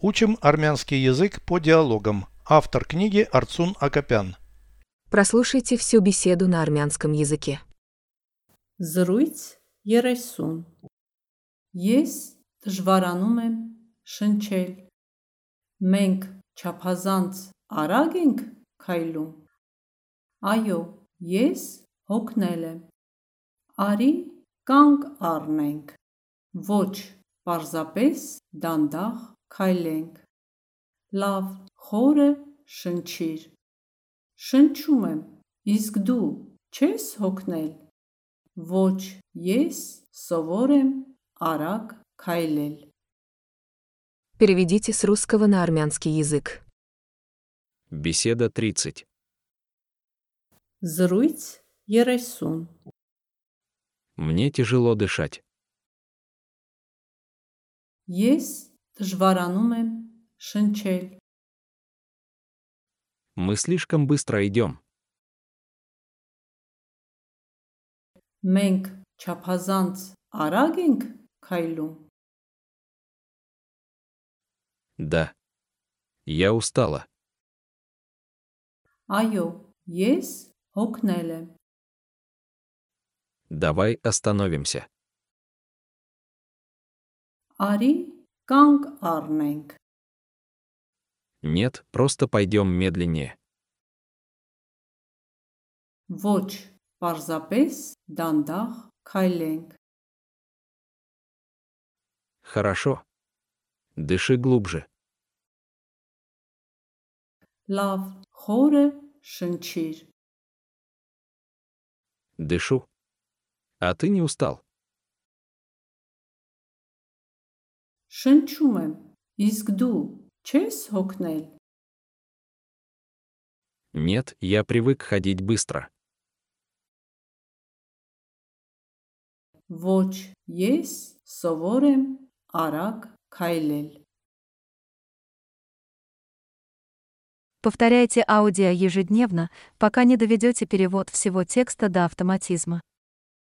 Учим армянский язык по диалогам. Автор книги Арцун Акопян. Прослушайте всю беседу на армянском языке. Զրույց 30 Ես դժվարանում եմ շնչել Մենք չափազանց արագ ենք քայլում Այո, ես հոգնել եմ Արի կանգ առնենք Ոչ, պարզապես դանդաղ քայլենք Լավ, խորը շնչիր Շնչում եմ, իսկ դու չես հոգնել Ոչ, ես սովոր եմ արագ քայլել Переведите с русского на армянский язык. Беседа 30. Զրույց 30 Мне тяжело дышать. Ես դժվարանում եմ շնչել Мы слишком быстро идем. Մենք չափազանց արագ ենք քայլում Да. Я устала. Այո, ես հոգնել եմ Давай остановимся. Արի կանգ առնենք Нет, просто пойдем медленнее. Ոչ, պարզապես դանդաղ քայլենք Хорошо. Дыши глубже. Լավ, խորը շնչիր Дышу. А ты не устал? Շնչում եմ, իսկ դու չես հոգնել Нет, я привык ходить быстро. Ոչ, ես սովոր եմ արագ քայլել Повторяйте аудио ежедневно, пока не доведете перевод всего текста до автоматизма.